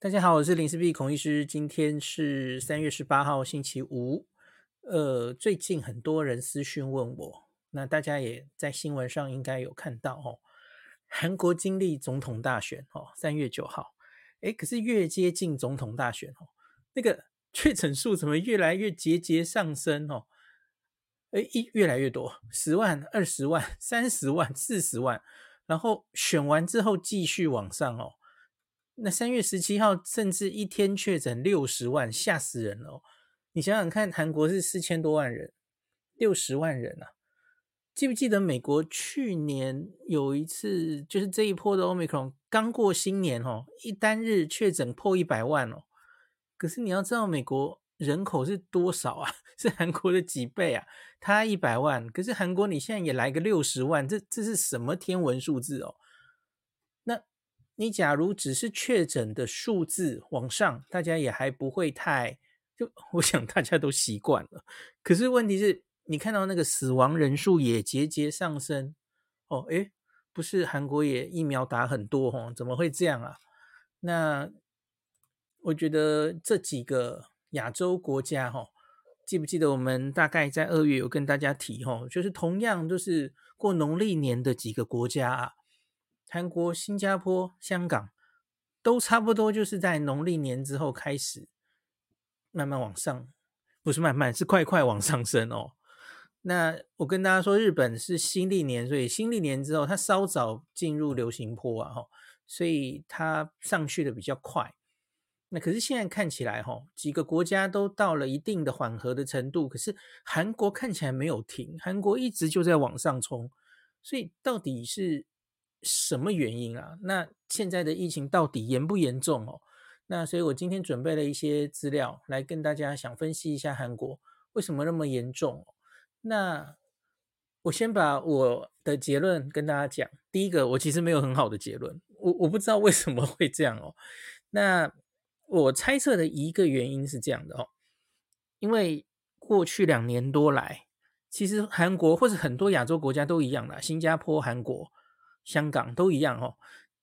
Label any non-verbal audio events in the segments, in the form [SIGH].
大家好，我是林氏璧孔医师。今天是三月十八号，星期五。呃，最近很多人私讯问我，那大家也在新闻上应该有看到哦。韩国经历总统大选哦，三月九号，诶，可是越接近总统大选哦，那个 [LAUGHS] 确诊数怎么越来越节节上升哦？诶，一越来越多，十万、二十万、三十万、四十万，然后选完之后继续往上哦。那三月十七号，甚至一天确诊六十万，吓死人了哦！你想想看，韩国是四千多万人，六十万人啊！记不记得美国去年有一次，就是这一波的 Omicron 刚过新年哦，一单日确诊破一百万哦。可是你要知道，美国人口是多少啊？[LAUGHS] 是韩国的几倍啊？它一百万，可是韩国你现在也来个六十万，这这是什么天文数字哦？你假如只是确诊的数字往上，大家也还不会太，就 [LAUGHS] 我想大家都习惯了。可是问题是，你看到那个死亡人数也节节上升，哦，诶，不是韩国也疫苗打很多哦？怎么会这样啊？那我觉得这几个亚洲国家哈，记不记得我们大概在二月有跟大家提哈，就是同样都是过农历年的几个国家啊。韩国、新加坡、香港都差不多，就是在农历年之后开始慢慢往上，不是慢慢，是快快往上升哦。那我跟大家说，日本是新历年，所以新历年之后，它稍早进入流行波啊，所以它上去的比较快。那可是现在看起来，哈，几个国家都到了一定的缓和的程度，可是韩国看起来没有停，韩国一直就在往上冲，所以到底是？什么原因啊？那现在的疫情到底严不严重哦？那所以我今天准备了一些资料来跟大家想分析一下韩国为什么那么严重。那我先把我的结论跟大家讲。第一个，我其实没有很好的结论，我我不知道为什么会这样哦。那我猜测的一个原因是这样的哦，因为过去两年多来，其实韩国或者很多亚洲国家都一样啦，新加坡、韩国。香港都一样哦，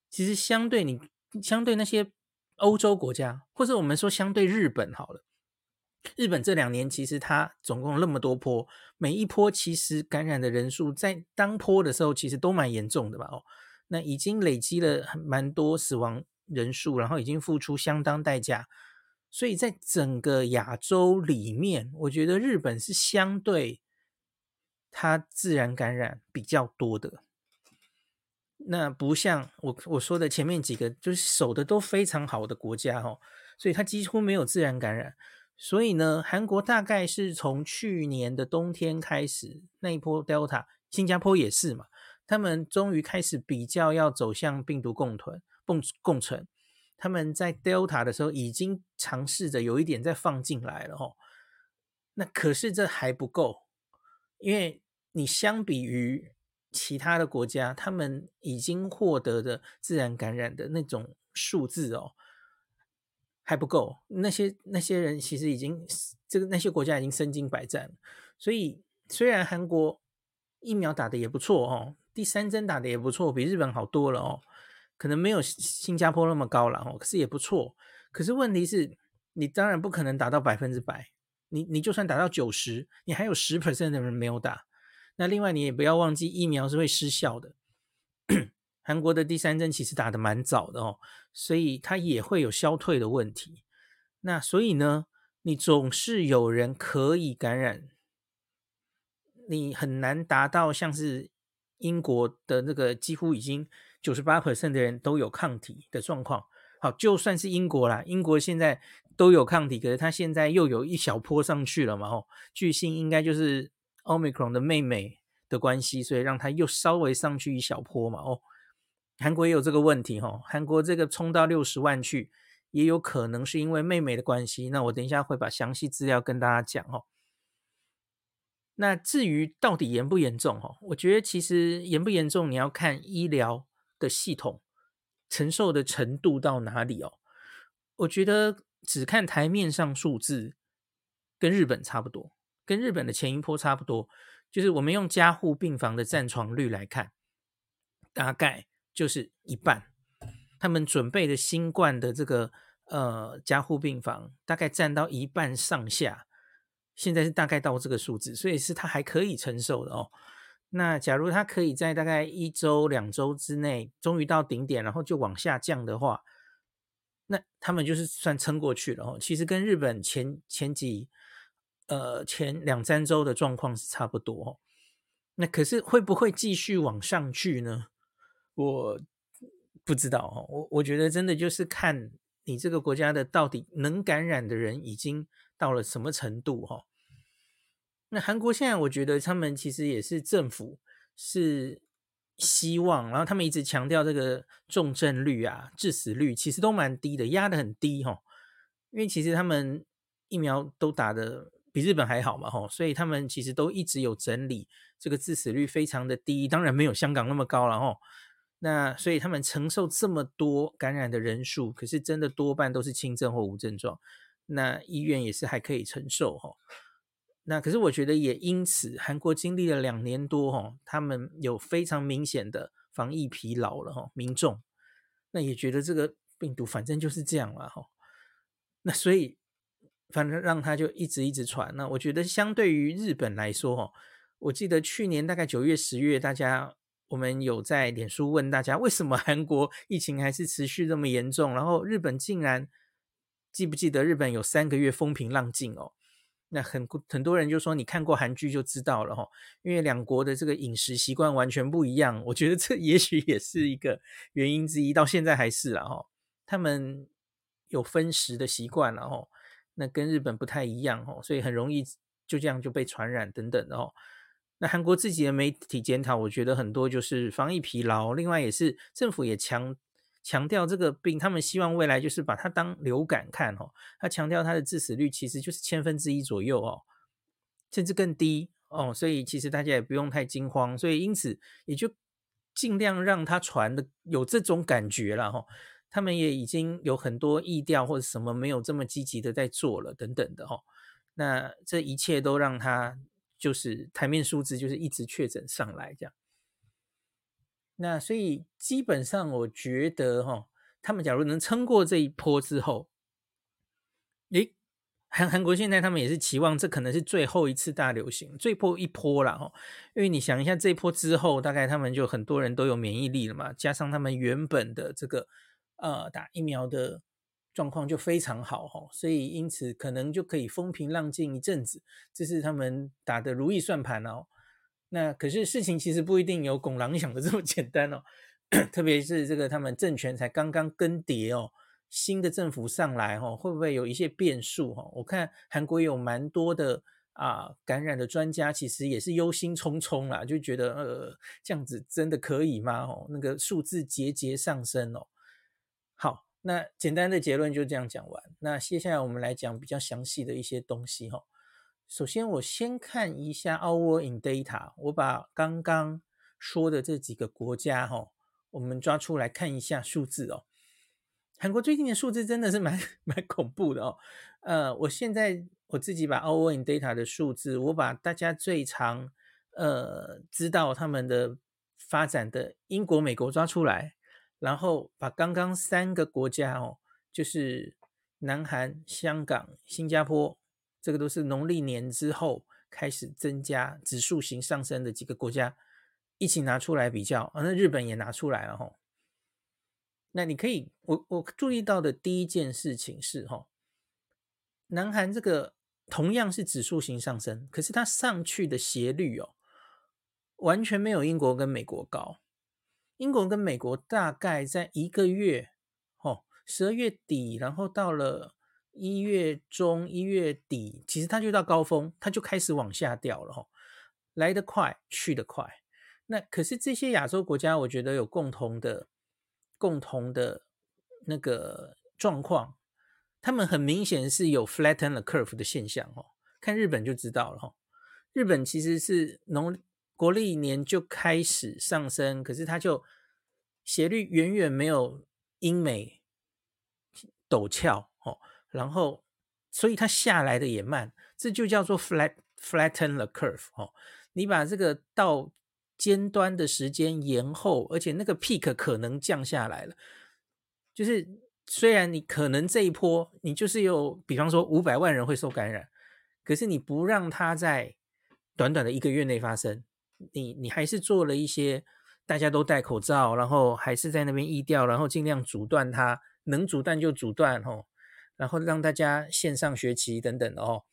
其实相对你，相对那些欧洲国家，或者我们说相对日本好了，日本这两年其实它总共那么多波，每一波其实感染的人数在当波的时候其实都蛮严重的吧？哦，那已经累积了蛮多死亡人数，然后已经付出相当代价，所以在整个亚洲里面，我觉得日本是相对它自然感染比较多的。那不像我我说的前面几个，就是守的都非常好的国家哦，所以它几乎没有自然感染。所以呢，韩国大概是从去年的冬天开始那一波 Delta，新加坡也是嘛，他们终于开始比较要走向病毒共存、共共存。他们在 Delta 的时候已经尝试着有一点再放进来了哦。那可是这还不够，因为你相比于。其他的国家，他们已经获得的自然感染的那种数字哦，还不够。那些那些人其实已经这个那些国家已经身经百战，所以虽然韩国疫苗打得也不错哦，第三针打得也不错，比日本好多了哦，可能没有新加坡那么高了哦，可是也不错。可是问题是，你当然不可能达到百分之百，你你就算达到九十，你还有十 percent 的人没有打。那另外你也不要忘记，疫苗是会失效的。韩国的第三针其实打得蛮早的哦，所以它也会有消退的问题。那所以呢，你总是有人可以感染，你很难达到像是英国的那个几乎已经九十八 percent 的人都有抗体的状况。好，就算是英国啦，英国现在都有抗体，可是它现在又有一小波上去了嘛，哦，据信应该就是。Omicron 的妹妹的关系，所以让它又稍微上去一小波嘛。哦，韩国也有这个问题哈、哦。韩国这个冲到六十万去，也有可能是因为妹妹的关系。那我等一下会把详细资料跟大家讲哦。那至于到底严不严重哈，我觉得其实严不严重，你要看医疗的系统承受的程度到哪里哦。我觉得只看台面上数字，跟日本差不多。跟日本的前一波差不多，就是我们用加护病房的占床率来看，大概就是一半。他们准备的新冠的这个呃加护病房，大概占到一半上下。现在是大概到这个数字，所以是他还可以承受的哦。那假如他可以在大概一周、两周之内，终于到顶点，然后就往下降的话，那他们就是算撑过去了哦。其实跟日本前前几呃前两三周的状况是差不多。那可是会不会继续往上去呢？我不知道哦。我我觉得真的就是看你这个国家的到底能感染的人已经。到了什么程度哈？那韩国现在我觉得他们其实也是政府是希望，然后他们一直强调这个重症率啊、致死率其实都蛮低的，压得很低哈。因为其实他们疫苗都打的比日本还好嘛吼，所以他们其实都一直有整理这个致死率非常的低，当然没有香港那么高了吼。那所以他们承受这么多感染的人数，可是真的多半都是轻症或无症状。那医院也是还可以承受吼，那可是我觉得也因此，韩国经历了两年多吼，他们有非常明显的防疫疲劳了吼，民众那也觉得这个病毒反正就是这样了吼，那所以反正让他就一直一直传。那我觉得相对于日本来说哈，我记得去年大概九月十月，大家我们有在脸书问大家，为什么韩国疫情还是持续这么严重，然后日本竟然。记不记得日本有三个月风平浪静哦？那很很多人就说，你看过韩剧就知道了哈，因为两国的这个饮食习惯完全不一样。我觉得这 [LAUGHS] 也许也是一个原因之一，到现在还是了哈。他们有分食的习惯了哈，那跟日本不太一样哦，所以很容易就这样就被传染等等的哦。那韩国自己的媒体检讨，我觉得很多就是防疫疲劳，另外也是政府也强。强调这个病，他们希望未来就是把它当流感看哦。他强调它的致死率其实就是千分之一左右哦，甚至更低哦。所以其实大家也不用太惊慌。所以因此也就尽量让它传的有这种感觉了哈。他们也已经有很多意调或者什么没有这么积极的在做了等等的哈。那这一切都让它就是台面数字就是一直确诊上来这样。那所以基本上，我觉得哈，他们假如能撑过这一波之后，诶，韩韩国现在他们也是期望这可能是最后一次大流行，最后一波了哈。因为你想一下，这一波之后，大概他们就很多人都有免疫力了嘛，加上他们原本的这个呃打疫苗的状况就非常好哈，所以因此可能就可以风平浪静一阵子，这是他们打的如意算盘哦。那可是事情其实不一定有拱狼 [LAUGHS] 想的这么简单哦，[COUGHS] 特别是这个他们政权才刚刚更迭哦，新的政府上来哈，会不会有一些变数哈？我看韩国有蛮多的啊感染的专家，其实也是忧心忡忡啦，就觉得呃这样子真的可以吗？哦，那个数字节节上升哦。好，那简单的结论就这样讲完。那接下来我们来讲比较详细的一些东西哈。首先，我先看一下 Our in Data，我把刚刚说的这几个国家哈，我们抓出来看一下数字哦。韩国最近的数字真的是蛮 [LAUGHS] 蛮恐怖的哦。呃，我现在我自己把 Our in Data 的数字，我把大家最常呃知道他们的发展的英国、美国抓出来，然后把刚刚三个国家哦，就是南韩、香港、新加坡。这个都是农历年之后开始增加指数型上升的几个国家，一起拿出来比较啊。那日本也拿出来了哈。那你可以，我我注意到的第一件事情是哈，南韩这个同样是指数型上升，可是它上去的斜率哦，完全没有英国跟美国高。英国跟美国大概在一个月，哦，十二月底，然后到了。一月中、一月底，其实它就到高峰，它就开始往下掉了哈，来得快，去得快。那可是这些亚洲国家，我觉得有共同的、共同的那个状况，他们很明显是有 flatten the curve 的现象哦。看日本就知道了哈，日本其实是农国历年就开始上升，可是它就斜率远远没有英美陡峭哦。然后，所以它下来的也慢，这就叫做 flat flatten the curve 哦。你把这个到尖端的时间延后，而且那个 peak 可能降下来了，就是虽然你可能这一波你就是有，比方说五百万人会受感染，可是你不让它在短短的一个月内发生，你你还是做了一些大家都戴口罩，然后还是在那边疫调，然后尽量阻断它，能阻断就阻断哦，然后让大家线上学习等等的哦，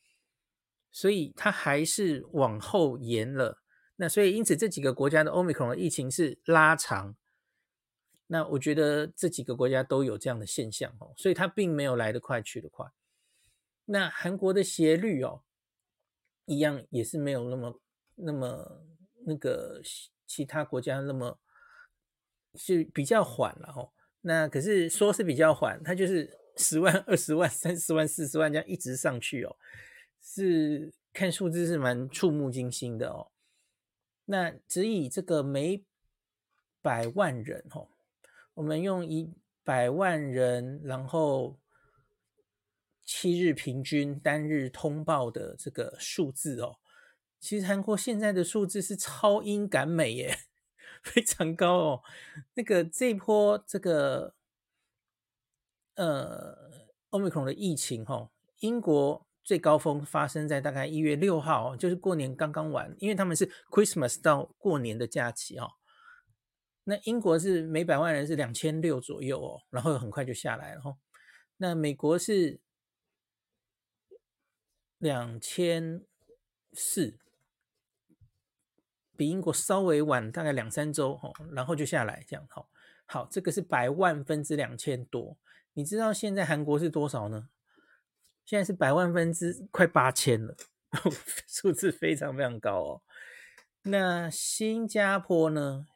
所以它还是往后延了。那所以因此这几个国家的 Omicron 疫情是拉长。那我觉得这几个国家都有这样的现象哦，所以它并没有来得快去得快。那韩国的斜率哦，一样也是没有那么那么那个其他国家那么是比较缓了哦。那可是说是比较缓，它就是 [LAUGHS] 十万、二十万、三十万、四十万这样一直上去哦，是看数字是蛮触目惊心的哦。那只以这个每百万人哦。我们用一百万人，然后七日平均单日通报的这个数字哦，其实韩国现在的数字是超英赶美耶，[LAUGHS] 非常高哦。那个这一波这个呃，Omicron 的疫情哦，英国最高峰发生在大概一月六号，就是过年刚刚完，因为他们是 Christmas 到过年的假期哦。那英国是每百万人是两千六左右哦，然后很快就下来了哦。那美国是两千四，比英国稍微晚大概两三周哦，然后就下来这样哈。好，这个是百万分之两千多。你知道现在韩国是多少呢？现在是百万分之快八千了，[LAUGHS] 数字非常非常高哦。那新加坡呢？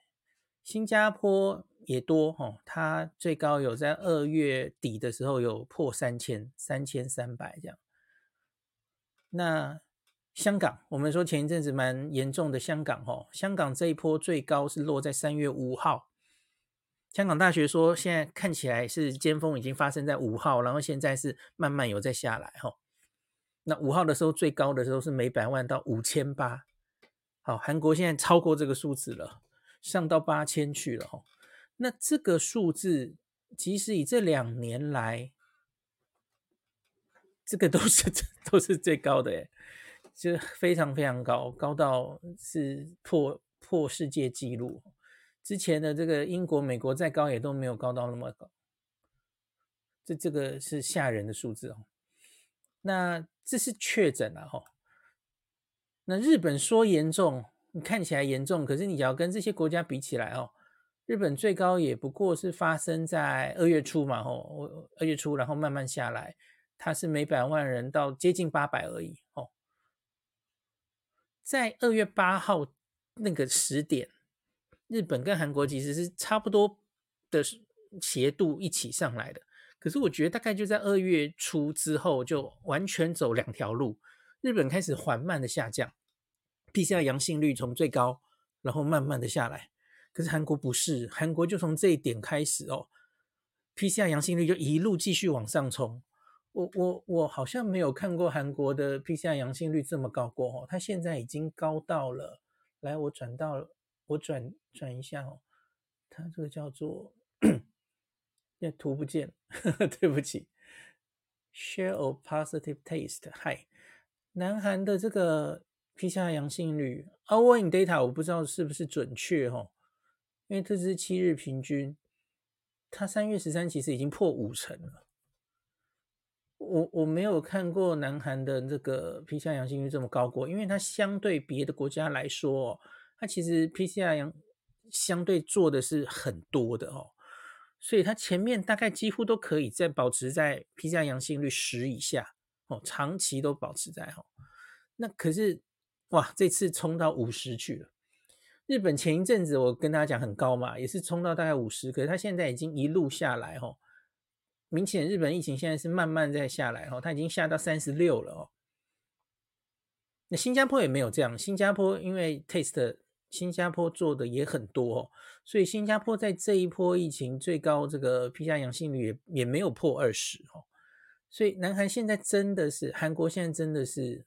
新加坡也多哈，它最高有在二月底的时候有破三千，三千三百这样。那香港，我们说前一阵子蛮严重的香港哈，香港这一波最高是落在三月五号。香港大学说现在看起来是尖峰已经发生在五号，然后现在是慢慢有在下来哈。那五号的时候最高的时候是每百万到五千八，好，韩国现在超过这个数字了。上到八千去了哦，那这个数字，即使以这两年来，这个都是 [LAUGHS] 都是最高的诶，就非常非常高，高到是破破世界纪录。之前的这个英国、美国再高也都没有高到那么高，这这个是吓人的数字哦。那这是确诊了哈，那日本说严重。看起来严重，可是你要跟这些国家比起来哦，日本最高也不过是发生在二月初嘛，哦，二月初，然后慢慢下来，它是每百万人到接近八百而已哦。在二月八号那个时点，日本跟韩国其实是差不多的斜度一起上来的，可是我觉得大概就在二月初之后就完全走两条路，日本开始缓慢的下降。PCR 阳性率从最高，然后慢慢的下来，可是韩国不是，韩国就从这一点开始哦，PCR 阳性率就一路继续往上冲。我我我好像没有看过韩国的 PCR 阳性率这么高过哦，它现在已经高到了，来我转到我转转一下哦，它这个叫做，那图不见，呵呵，对不起，Share of positive taste，嗨，南韩的这个。PCR 阳性率，Our in data 我不知道是不是准确哈，因为这是七日平均，它三月十三其实已经破五成了。我我没有看过南韩的这个 PCR 阳性率这么高过，因为它相对别的国家来说，它其实 PCR 阳相对做的是很多的哦，所以它前面大概几乎都可以在保持在 PCR 阳性率十以下哦，长期都保持在哈。那可是。哇，这次冲到五十去了。日本前一阵子我跟大家讲很高嘛，也是冲到大概五十，可是它现在已经一路下来哦。明显日本疫情现在是慢慢在下来哦，它已经下到三十六了哦。那新加坡也没有这样，新加坡因为 test 新加坡做的也很多哦，所以新加坡在这一波疫情最高这个 PCR 阳性率也也没有破二十哦。所以南韩现在真的是，韩国现在真的是。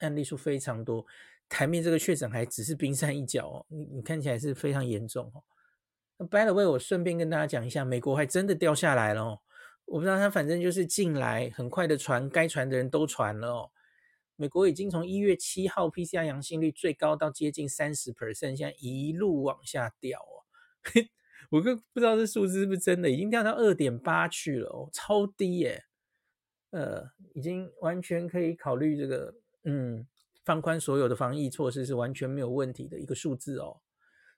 案例数非常多，台面这个确诊还只是冰山一角哦，你你看起来是非常严重哦。那 by the way，我顺便跟大家讲一下，美国还真的掉下来了哦。我不知道他反正就是进来很快的传，该传的人都传了哦。美国已经从一月七号 PCR 阳性率最高到接近三十 percent，现在一路往下掉哦。[LAUGHS] 我都不知道这数字是不是真的，已经掉到二点八去了哦，超低耶。呃，已经完全可以考虑这个，嗯，放宽所有的防疫措施是完全没有问题的一个数字哦。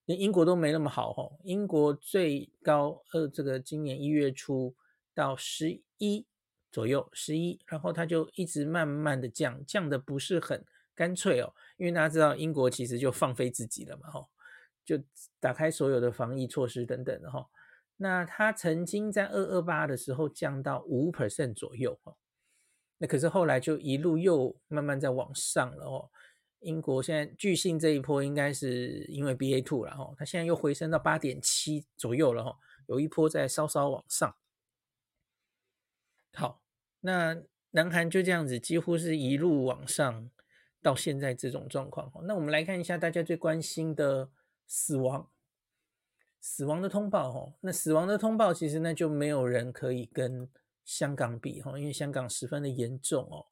连英国都没那么好哦，英国最高呃，这个今年一月初到十一。左右十一，然后它就一直慢慢的降，降的不是很干脆哦，因为大家知道英国其实就放飞自己了嘛，吼，就打开所有的防疫措施等等的哈。那它曾经在二二八的时候降到五 percent 左右哦，那可是后来就一路又慢慢在往上了哦。英国现在巨信这一波应该是因为 BA two 了哈，它现在又回升到八点七左右了哈，有一波在稍稍往上。好，那南韩就这样子，几乎是一路往上，到现在这种状况。那我们来看一下大家最关心的死亡，死亡的通报。哈，那死亡的通报其实那就没有人可以跟香港比哈，因为香港十分的严重哦。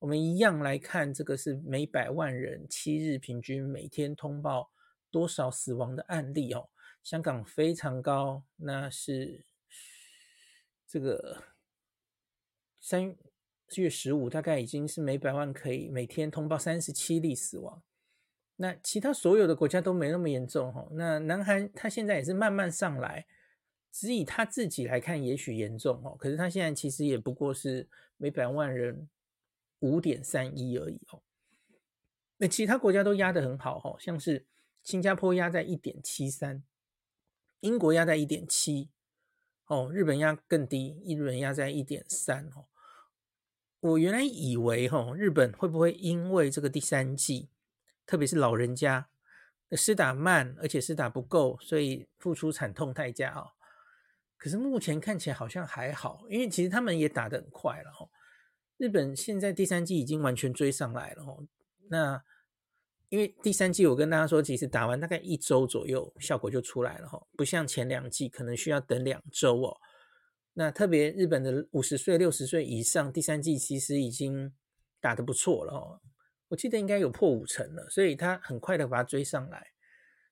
我们一样来看，这个是每百万人七日平均每天通报多少死亡的案例哦。香港非常高，那是这个。三月十五，大概已经是每百万可以每天通报三十七例死亡。那其他所有的国家都没那么严重哈。那南韩他现在也是慢慢上来，只以他自己来看，也许严重哦。可是他现在其实也不过是每百万人五点三一而已哦。那其他国家都压得很好哈，像是新加坡压在一点七三，英国压在一点七，哦，日本压更低，日本压在一点三哦。我原来以为哈，日本会不会因为这个第三季，特别是老人家施打慢，而且施打不够，所以付出惨痛代价啊？可是目前看起来好像还好，因为其实他们也打得很快了哈。日本现在第三季已经完全追上来了哈。那因为第三季我跟大家说，其实打完大概一周左右效果就出来了哈，不像前两季可能需要等两周哦。那特别日本的五十岁、六十岁以上，第三季其实已经打得不错了哦，我记得应该有破五成了，所以他很快的把它追上来，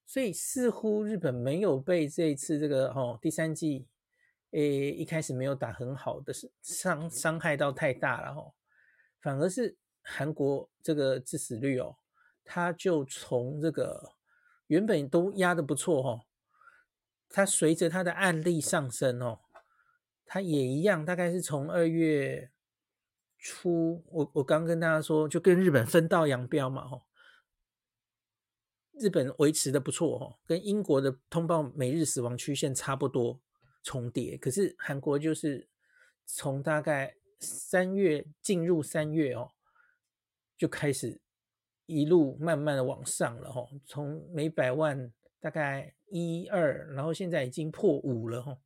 所以似乎日本没有被这一次这个哦第三季，诶一开始没有打很好的伤伤害到太大了哦，反而是韩国这个致死率哦，它就从这个原本都压得不错哦，它随着它的案例上升哦。它也一样，大概是从二月初，我我刚跟大家说，就跟日本分道扬镳嘛，吼。日本维持的不错，吼，跟英国的通报每日死亡曲线差不多重叠。可是韩国就是从大概三月进入三月哦，就开始一路慢慢的往上了，吼，从每百万大概一二，然后现在已经破五了，吼。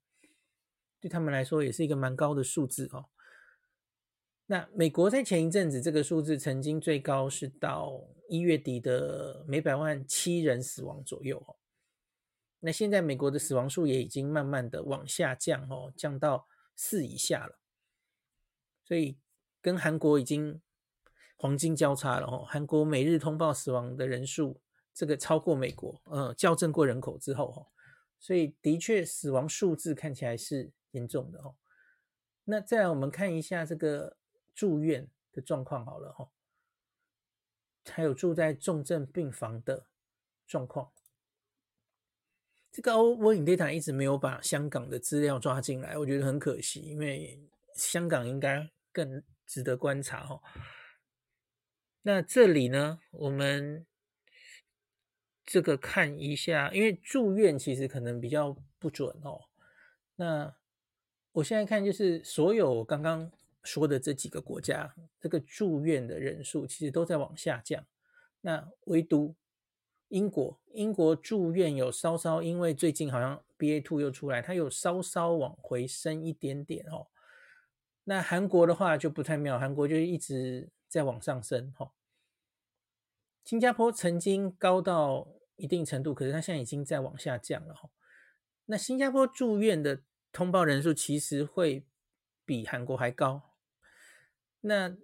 对他们来说也是一个蛮高的数字哦。那美国在前一阵子这个数字曾经最高是到一月底的每百万七人死亡左右哦。那现在美国的死亡数也已经慢慢的往下降哦，降到四以下了。所以跟韩国已经黄金交叉了哦。韩国每日通报死亡的人数这个超过美国，嗯，校正过人口之后哦，所以的确死亡数字看起来是。严重的哦，那再来我们看一下这个住院的状况好了哈，还有住在重症病房的状况。这个 Working Data 一直没有把香港的资料抓进来，我觉得很可惜，因为香港应该更值得观察哦。那这里呢，我们这个看一下，因为住院其实可能比较不准哦。那我现在看就是所有刚刚说的这几个国家，这个住院的人数其实都在往下降。那唯独英国，英国住院有稍稍，因为最近好像 BA two 又出来，它有稍稍往回升一点点哦。那韩国的话就不太妙，韩国就一直在往上升哈。新加坡曾经高到一定程度，可是它现在已经在往下降了哈。那新加坡住院的。通报人数其实会比韩国还高。那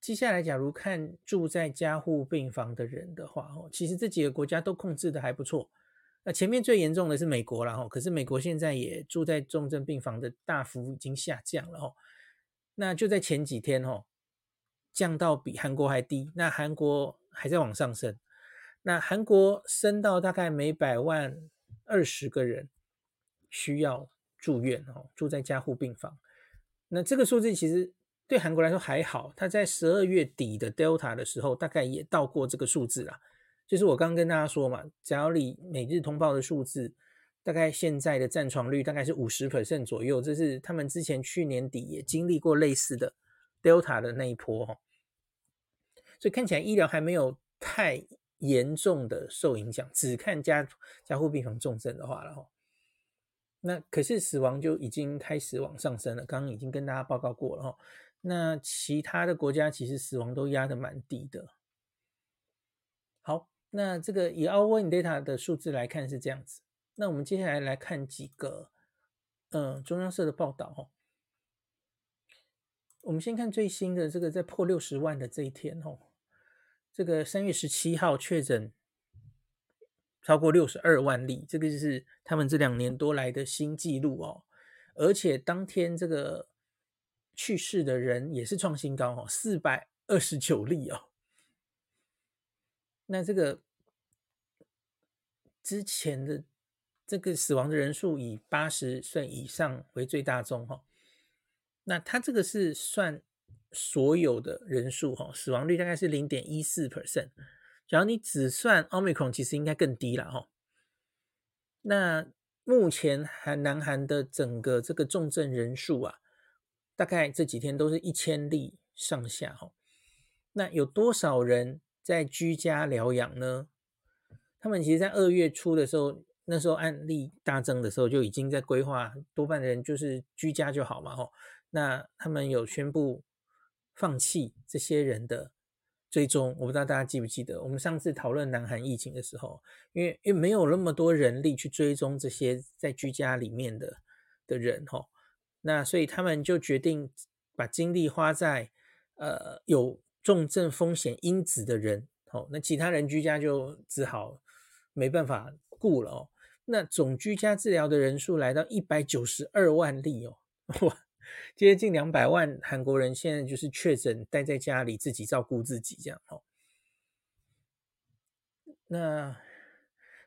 接下来，假如看住在加护病房的人的话，哦，其实这几个国家都控制的还不错。那前面最严重的是美国了，哈，可是美国现在也住在重症病房的大幅已经下降了，哦。那就在前几天，哈，降到比韩国还低。那韩国还在往上升，那韩国升到大概每百万二十个人需要住院，哦，住在加护病房。那这个数字其实。对韩国来说还好，他在十二月底的 Delta 的时候，大概也到过这个数字啦。就是我刚刚跟大家说嘛，只要你每日通报的数字，大概现在的占床率大概是五十 percent 左右，这是他们之前去年底也经历过类似的 Delta 的那一波哈。所以看起来医疗还没有太严重的受影响，只看加加护病房重症的话了哈。那可是死亡就已经开始往上升了，刚刚已经跟大家报告过了哈。那其他的国家其实死亡都压得蛮低的。好，那这个以 Our World in Data 的数字来看是这样子。那我们接下来来看几个，嗯、中央社的报道哈。我们先看最新的这个在破六十万的这一天哈，这个三月十七号确诊超过六十二万例，这个就是他们这两年多来的新纪录哦。而且当天这个。去世的人也是创新高哦，四百二十九例哦。那这个之前的这个死亡的人数以八十岁以上为最大宗哈。那他这个是算所有的人数哈，死亡率大概是零点一四 percent。然后你只算 Omicron，其实应该更低了哈。那目前韩南韩的整个这个重症人数啊。大概这几天都是一千例上下哈，那有多少人在居家疗养呢？他们其实，在二月初的时候，那时候案例大增的时候，就已经在规划，多半的人就是居家就好嘛哈。那他们有宣布放弃这些人的追踪，我不知道大家记不记得，我们上次讨论南韩疫情的时候，因为因为没有那么多人力去追踪这些在居家里面的的人哈。那所以他们就决定把精力花在呃有重症风险因子的人，哦，那其他人居家就只好没办法顾了哦。那总居家治疗的人数来到一百九十二万例哦，哇，接近两百万韩国人现在就是确诊待在家里自己照顾自己这样哦。那。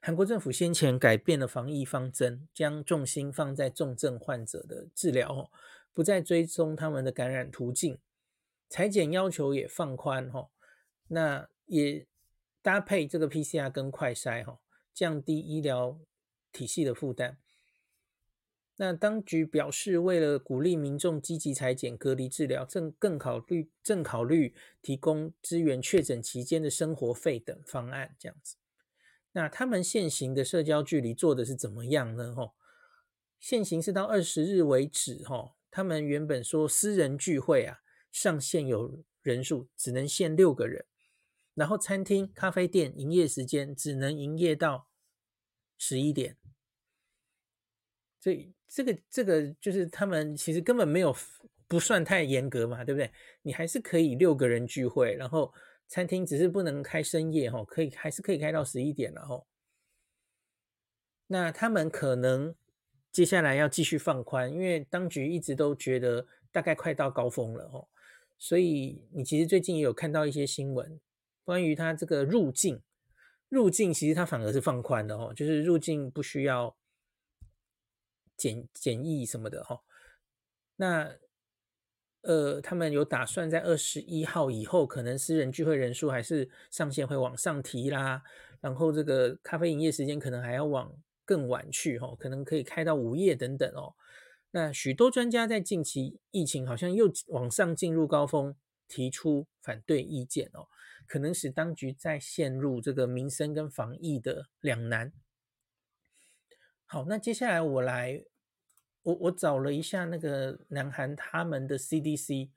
韩国政府先前改变了防疫方针，将重心放在重症患者的治疗哦，不再追踪他们的感染途径，裁检要求也放宽，那也搭配这个 PCR 跟快筛，降低医疗体系的负担。那当局表示，为了鼓励民众积极采检、隔离治疗，正更考虑正考虑提供支援确诊期间的生活费等方案，这样子。那他们现行的社交距离做的是怎么样呢？吼，现行是到二十日为止，吼，他们原本说私人聚会啊，上限有人数只能限六个人，然后餐厅、咖啡店营业时间只能营业到十一点，所以这个这个就是他们其实根本没有不算太严格嘛，对不对？你还是可以六个人聚会，然后。餐厅只是不能开深夜，吼，可以还是可以开到十一点了，吼。那他们可能接下来要继续放宽，因为当局一直都觉得大概快到高峰了，哦。所以你其实最近也有看到一些新闻，关于他这个入境，入境其实他反而是放宽的，哦，就是入境不需要简检疫什么的，哦。那。呃，他们有打算在二十一号以后，可能私人聚会人数还是上限会往上提啦。然后这个咖啡营业时间可能还要往更晚去，哦，可能可以开到午夜等等哦。那许多专家在近期疫情好像又往上进入高峰，提出反对意见哦，可能使当局再陷入这个民生跟防疫的两难。好，那接下来我来。我我找了一下那个南韩他们的 CDC，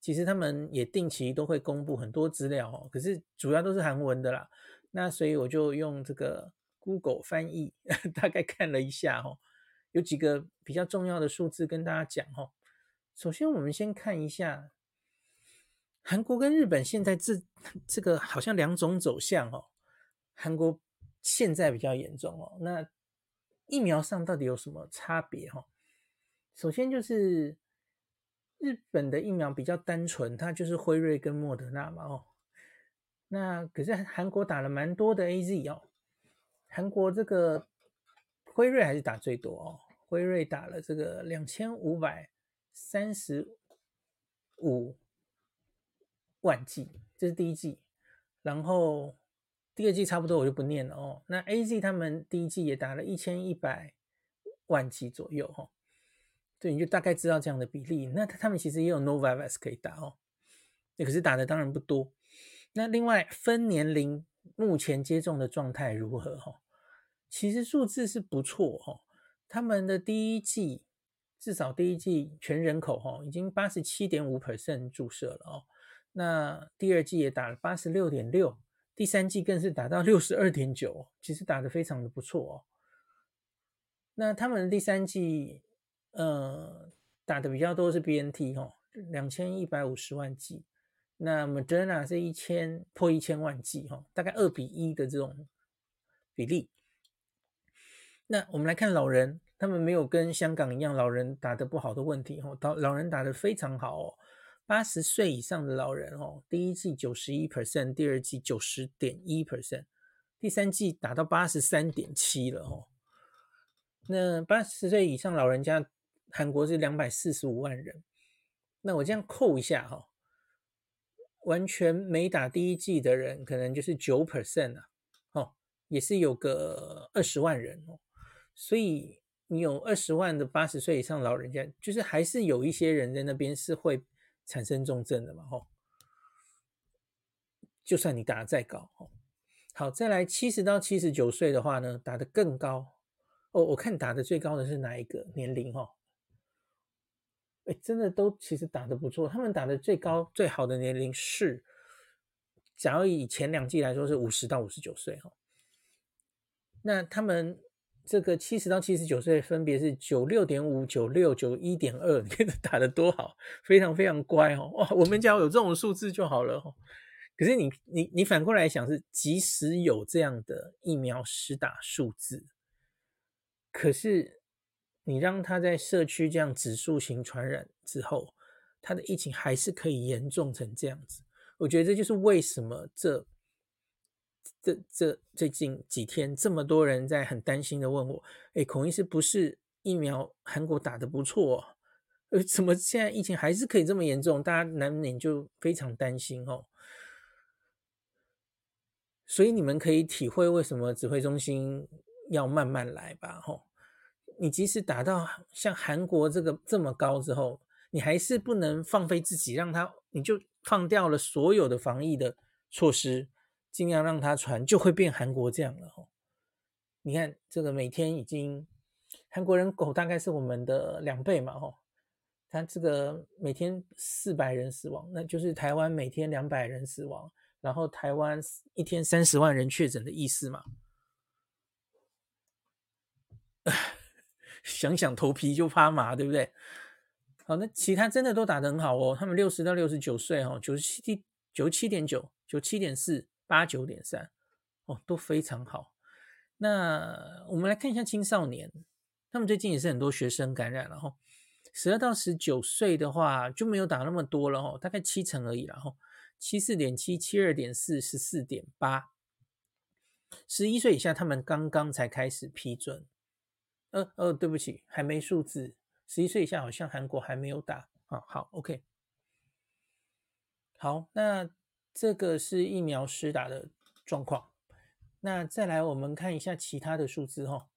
其实他们也定期都会公布很多资料哦，可是主要都是韩文的啦。那所以我就用这个 Google 翻译，[LAUGHS] 大概看了一下哦，有几个比较重要的数字跟大家讲哦。首先，我们先看一下韩国跟日本现在这这个好像两种走向哦。韩国现在比较严重哦，那疫苗上到底有什么差别哦？首先就是日本的疫苗比较单纯，它就是辉瑞跟莫德纳嘛哦。那可是韩国打了蛮多的 AZ 哦，韩国这个辉瑞还是打最多哦，辉瑞打了这个两千五百。三十五万剂，这是第一剂，然后第二季差不多我就不念了哦。那 AZ 他们第一季也打了一千一百万剂左右哦，对，你就大概知道这样的比例。那他他们其实也有 Novavax 可以打哦，那可是打的当然不多。那另外分年龄目前接种的状态如何哦？其实数字是不错哦，他们的第一季。至少第一季全人口哈已经八十七点五 percent 注射了哦，那第二季也打了八十六点六，第三季更是打到六十二点九，其实打得非常的不错哦。那他们的第三季呃打的比较多是 BNT 哦，两千一百五十万剂，那 Moderna 是一千破一千万剂哈，大概二比一的这种比例。那我们来看老人。他们没有跟香港一样老人打得不好的问题哦，老老人打得非常好哦，八十岁以上的老人哦，第一季九十一 percent，第二季九十点一 percent，第三季打到八十三点七了哦。那八十岁以上老人家，韩国是两百四十五万人，那我这样扣一下哈，完全没打第一季的人，可能就是九 percent 啊，哦，也是有个二十万人哦，所以。你有二十万的八十岁以上老人家，就是还是有一些人在那边是会产生重症的嘛，吼。就算你打得再高，吼，好，再来七十到七十九岁的话呢，打得更高哦。我看打得最高的是哪一个年龄？哦，哎，真的都其实打得不错。他们打得最高最好的年龄是，假如以前两季来说是五十到五十九岁，哈。那他们。这个七十到七十九岁分别是九六点五、九六、九一点二，[LAUGHS] 你看打得多好，非常非常乖哦！哇，我们只要有这种数字就好了哦。可是你你你反过来想是，即使有这样的疫苗实打数字，可是你让他在社区这样指数型传染之后，他的疫情还是可以严重成这样子。我觉得这就是为什么这。这这最近几天，这么多人在很担心的问我，哎，孔医师不是疫苗韩国打得不错哦，呃，怎么现在疫情还是可以这么严重？大家难免就非常担心哦。所以你们可以体会为什么指挥中心要慢慢来吧，吼。你即使打到像韩国这个这么高之后，你还是不能放飞自己，让他你就放掉了所有的防疫的措施。尽量让它传，就会变韩国这样了哦。你看这个每天已经韩国人口大概是我们的两倍嘛吼，他这个每天四百人死亡，那就是台湾每天两百人死亡，然后台湾一天三十万人确诊的意思嘛。[LAUGHS] 想想头皮就发麻，对不对？好，那其他真的都打得很好哦。他们六十到六十九岁哦，九十七九十七点九，九七点四。八九点三，哦，都非常好。那我们来看一下青少年，他们最近也是很多学生感染了哈。十二到十九岁的话就没有打那么多了哈，大概七成而已了哈。七四点七、七二点四、十四点八。十一岁以下他们刚刚才开始批准。呃呃，对不起，还没数字。十一岁以下好像韩国还没有打啊。好，OK。好，那。这个是疫苗施打的状况。那再来，我们看一下其他的数字哈，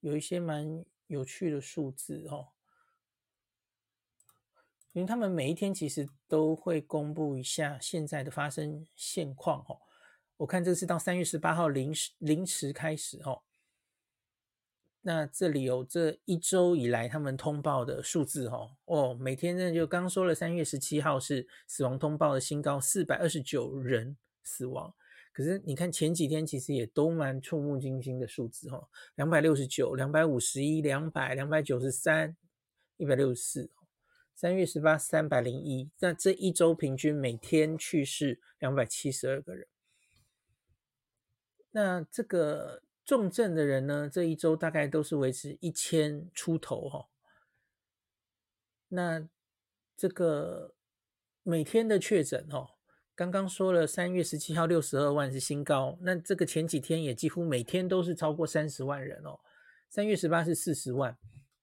有一些蛮有趣的数字哈，因为他们每一天其实都会公布一下现在的发生现况哈。我看这是到三月十八号零时零时开始哈。那这里有这一周以来他们通报的数字哈哦，每天呢就刚说了，三月十七号是死亡通报的新高，四百二十九人死亡。可是你看前几天其实也都蛮触目惊心的数字哈，两百六十九、两百五十一、两百、两百九十三、一百六十四。三月十八三百零一，那这一周平均每天去世两百七十二个人。那这个重症的人呢，这一周大概都是维持一千出头哈。那这个每天的确诊哦，刚刚说了三月十七号六十二万是新高，那这个前几天也几乎每天都是超过三十万人哦。三月十八是四十万。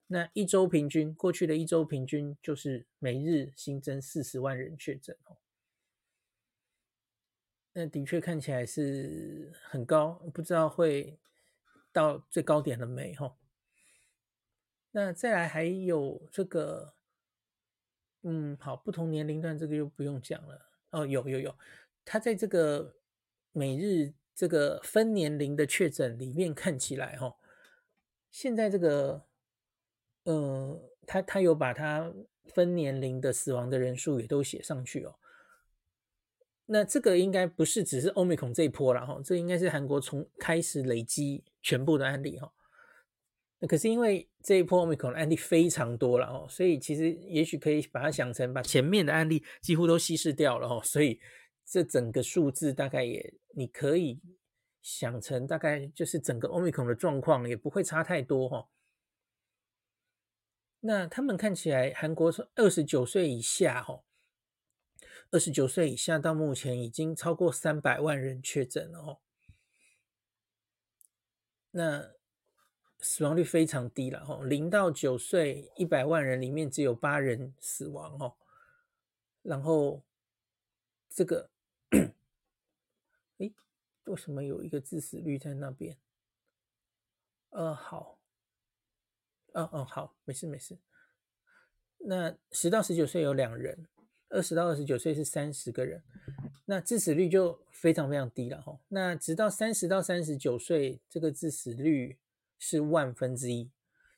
那一周平均，过去的一周平均就是每日新增四十万人确诊哦。那的确看起来是很高，不知道会到最高点了没？哈。那再来还有这个，嗯，好，不同年龄段这个就不用讲了哦。有有有，他在这个每日这个分年龄的确诊里面看起来，哈，现在这个。呃，他他有把他分年龄的死亡的人数也都写上去哦。那这个应该不是只是 Omicron 这一波了哈，这应该是韩国从开始累积全部的案例哈。那可是因为这一波 Omicron 的案例非常多了哦，所以其实也许可以把它想成把前面的案例几乎都稀释掉了哦，所以这整个数字大概也你可以想成大概就是整个 Omicron 的状况也不会差太多哈。那他们看起来，韩国是二十九岁以下，哦，二十九岁以下到目前已经超过三百万人确诊了，哦。那死亡率非常低了，哦，零到九岁一百万人里面只有八人死亡，哦。然后这个，哎，为什么有一个致死率在那边？呃，好。哦哦，好，没事没事。那十到十九岁有两人，二十到二十九岁是三十个人，那致死率就非常非常低了哈。那直到三十到三十九岁，这个致死率是万分之一；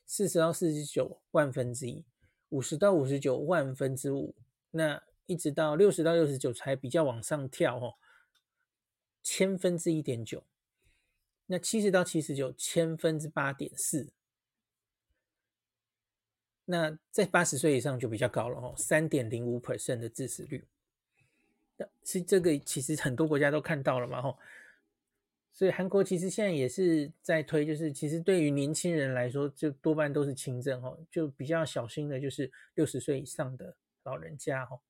四十到四十九万分之一；五十到五十九万分之五。那一直到六十到六十九才比较往上跳哈，千分之一点九。那七十到七十九千分之八点四。那在八十岁以上就比较高了哦，三点零五 percent 的致死率。是这个其实很多国家都看到了嘛吼，所以韩国其实现在也是在推，就是其实对于年轻人来说，就多半都是轻症哦，就比较小心的就是六十岁以上的老人家哦。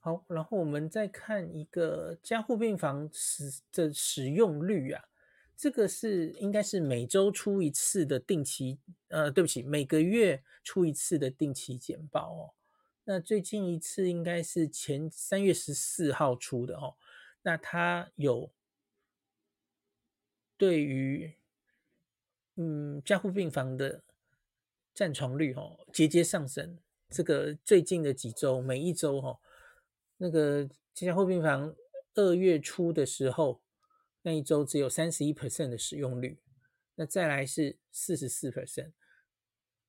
好，然后我们再看一个加护病房使的使用率啊。这个是应该是每周出一次的定期，呃，对不起，每个月出一次的定期简报哦。那最近一次应该是前三月十四号出的哦。那它有对于嗯加护病房的占床率哦节节上升。这个最近的几周，每一周哈、哦，那个加护病房二月初的时候。那一周只有三十一 percent 的使用率，那再来是四十四 percent，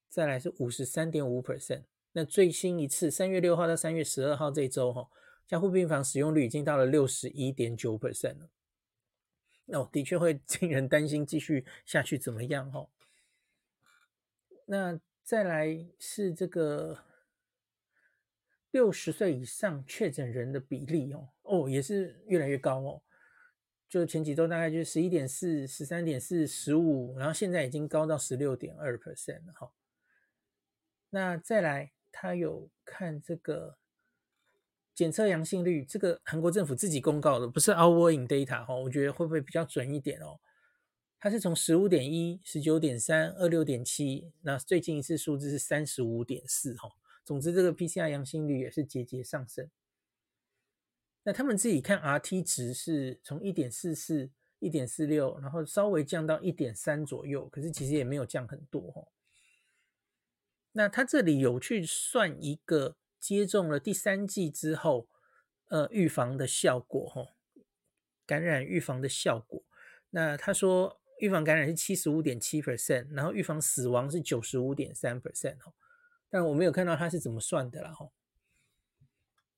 再来是五十三点五 percent。那最新一次三月六号到三月十二号这一周哈，加护病房使用率已经到了六十一点九 percent 了。那我的确会 [LAUGHS] 令人担心继续下去怎么样哈？那再来是这个六十岁以上确诊人的比例哦，哦也是越来越高哦。就前几周大概就是十一点四、十三点四、十五，然后现在已经高到十六点二 percent 了哈。那再来，他有看这个检测阳性率，这个韩国政府自己公告的，不是 Our in Data 哈，我觉得会不会比较准一点哦？它是从十五点一、十九点三、二六点七，那最近一次数字是三十五点四哈。总之，这个 PCR 阳性率也是节节上升。那他们自己看 RT 值是从一点四四、一点四六，然后稍微降到一点三左右，可是其实也没有降很多哦。那他这里有去算一个接种了第三剂之后，呃，预防的效果哦，感染预防的效果。那他说预防感染是七十五点七 percent，然后预防死亡是九十五点三 percent 哦。但我没有看到他是怎么算的啦吼。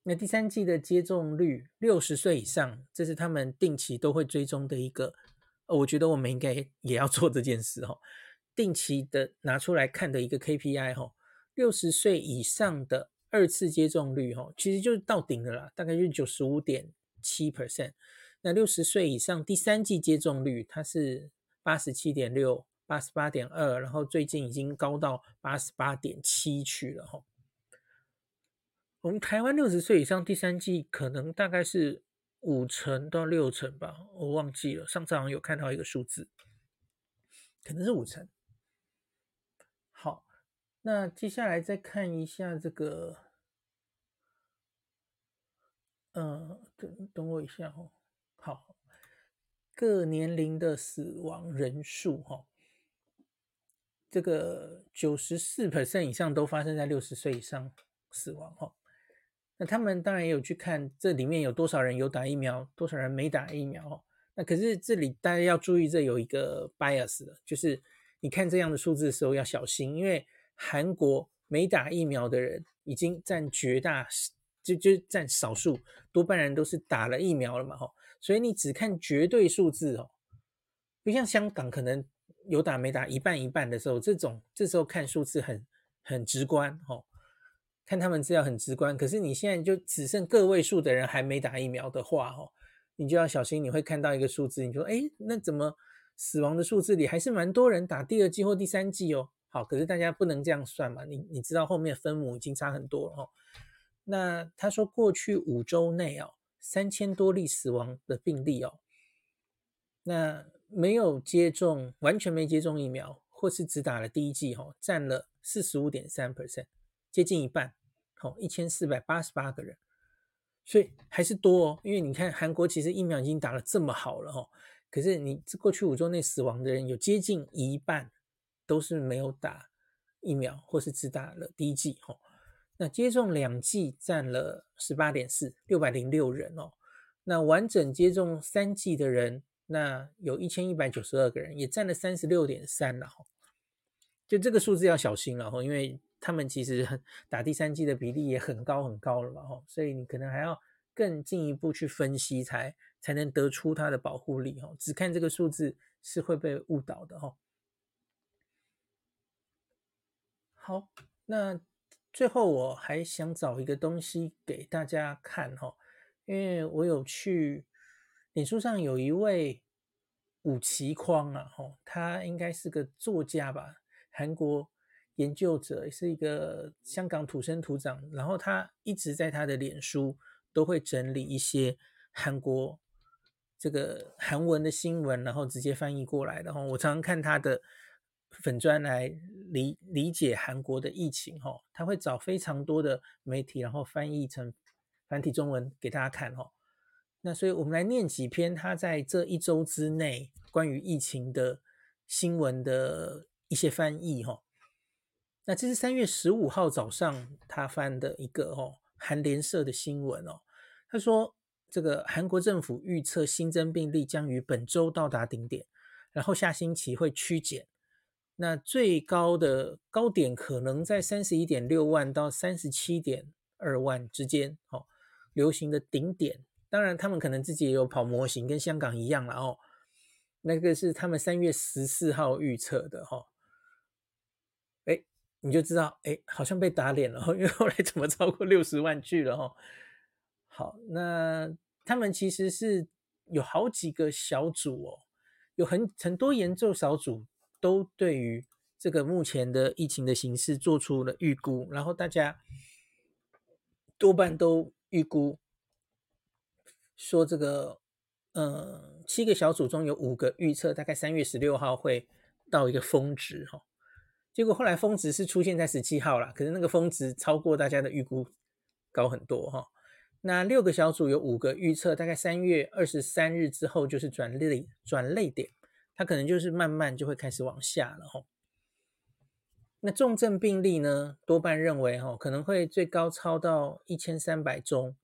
那第三季的接种率，六十岁以上，这是他们定期都会追踪的一个。呃我觉得我们应该也要做这件事哈，定期的拿出来看的一个 KPI 哈。六十岁以上的二次接种率，哈，其实就是到顶了啦，大概就是九十五点七 percent。那六十岁以上第三季接种率，它是八十七点六、八十八点二，然后最近已经高到八十八点七去了，哈。我们台湾六十岁以上第三季可能大概是五成到六成吧，我忘记了。上次好像有看到一个数字，可能是五成。好，那接下来再看一下这个，呃，等等我一下哦。好，各年龄的死亡人数哈，这个九十四 percent 以上都发生在六十岁以上死亡哈。那他们当然也有去看这里面有多少人有打疫苗，多少人没打疫苗哦。那可是这里大家要注意，这有一个 bias 的，就是你看这样的数字的时候要小心，因为韩国没打疫苗的人已经占绝大，就就占少数，多半人都是打了疫苗了嘛，哈。所以你只看绝对数字哦，不像香港可能有打没打一半一半的时候，这种这时候看数字很很直观，哈。看他们资料很直观，可是你现在就只剩个位数的人还没打疫苗的话，哦，你就要小心，你会看到一个数字，你说，诶，那怎么死亡的数字里还是蛮多人打第二剂或第三剂哦？好，可是大家不能这样算嘛，你你知道后面分母已经差很多了哦。那他说过去五周内哦，三千多例死亡的病例哦，那没有接种，完全没接种疫苗，或是只打了第一剂哦，占了四十五点三 percent，接近一半。哦，一千四百八十八个人，所以还是多哦。因为你看，韩国其实疫苗已经打了这么好了哦，可是你过去五周内死亡的人有接近一半都是没有打疫苗，或是只打了第一剂哦。那接种两剂占了十八点四，六百零六人哦。那完整接种三剂的人，那有一千一百九十二个人，也占了三十六点三了哈。就这个数字要小心了哈，因为。他们其实打第三剂的比例也很高很高了嘛，吼，所以你可能还要更进一步去分析才才能得出它的保护力，吼，只看这个数字是会被误导的，吼。好，那最后我还想找一个东西给大家看，吼，因为我有去脸书上有一位武崎匡啊，吼，他应该是个作家吧，韩国。研究者是一个香港土生土长，然后他一直在他的脸书都会整理一些韩国这个韩文的新闻，然后直接翻译过来。然后我常常看他的粉专来理理解韩国的疫情。哈，他会找非常多的媒体，然后翻译成繁体中文给大家看。哈，那所以我们来念几篇他在这一周之内关于疫情的新闻的一些翻译。哈。那这是三月十五号早上他翻的一个哦，韩联社的新闻哦。他说，这个韩国政府预测新增病例将于本周到达顶点，然后下星期会趋减。那最高的高点可能在三十一点六万到三十七点二万之间哦。流行的顶点，当然他们可能自己也有跑模型，跟香港一样了哦。那个是他们三月十四号预测的哈。你就知道，哎，好像被打脸了，[LAUGHS] 因为后来怎么超过六十万去了哈？好，那他们其实是有好几个小组哦，有很很多研究小组都对于这个目前的疫情的形势做出了预估，然后大家多半都预估说这个，嗯，七个小组中有五个预测大概三月十六号会到一个峰值哈。结果后来峰值是出现在十七号了，可是那个峰值超过大家的预估高很多哈。那六个小组有五个预测，大概三月二十三日之后就是转捩转捩点，它可能就是慢慢就会开始往下了哈。那重症病例呢，多半认为哈可能会最高超到一千三百宗，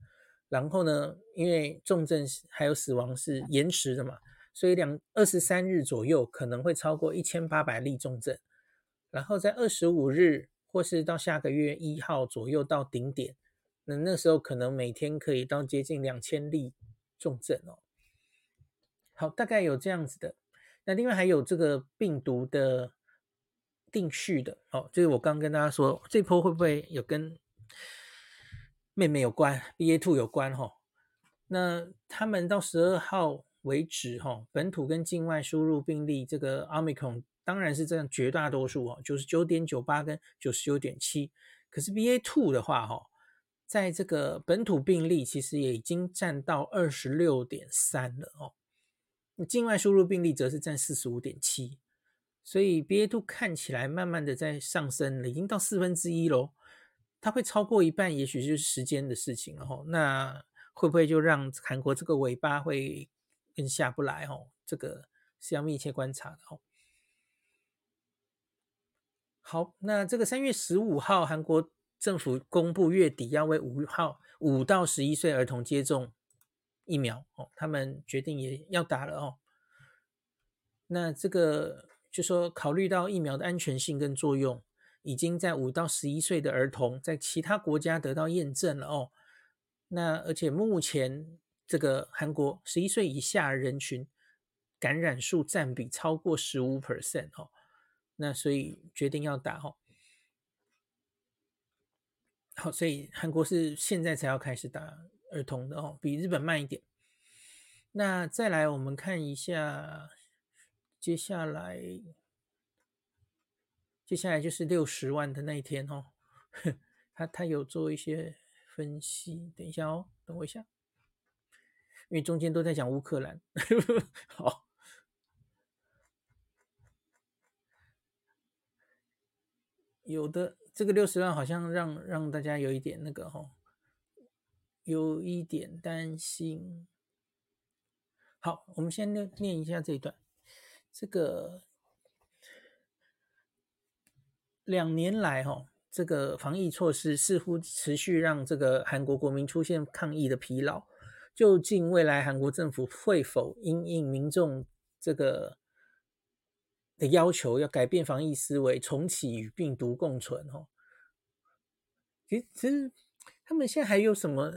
然后呢，因为重症还有死亡是延迟的嘛，所以两二十三日左右可能会超过一千八百例重症。然后在二十五日或是到下个月一号左右到顶点，那那时候可能每天可以到接近两千例重症哦。好，大概有这样子的。那另外还有这个病毒的定序的哦，就是我刚跟大家说，这波会不会有跟妹妹有关，BA.2 有关哈、哦？那他们到十二号为止哈、本土跟境外输入病例这个 Omicron 当然是这样绝大多数哦，九十九点九八跟九十九点七，可是 BA two 的话哈、在这个本土病例其实也已经占到二十六点三了哦，境外输入病例则是占四十五点七。所以 BA two 看起来慢慢的在上升了，已经到四分之一喽。它会超过一半，也许就是时间的事情了吼。那会不会就让韩国这个尾巴会更下不来哦？这个是要密切观察的哦。好，那这个三月十五号，韩国政府公布月底要为五号五到十一岁儿童接种疫苗哦，他们决定也要打了哦。那这个。就说考虑到疫苗的安全性跟作用，已经在五到十一岁的儿童在其他国家得到验证了哦。那而且目前这个韩国十一岁以下人群感染数占比超过十五 percent 哦，那所以决定要打哦。好，所以韩国是现在才要开始打儿童的哦，比日本慢一点。那再来我们看一下。接下来，接下来就是六十万的那一天哦。[LAUGHS] 他他有做一些分析，等一下哦，等我一下，因为中间都在讲乌克兰。[LAUGHS] 好，有的这个六十万好像让让大家有一点那个哈、哦，有一点担心。好，我们先念念一下这一段。这个两年来，哈，这个防疫措施似乎持续让这个韩国国民出现抗疫的疲劳。究竟未来韩国政府会否因应民众这个的要求，要改变防疫思维，重启与病毒共存？哈，其实，他们现在还有什么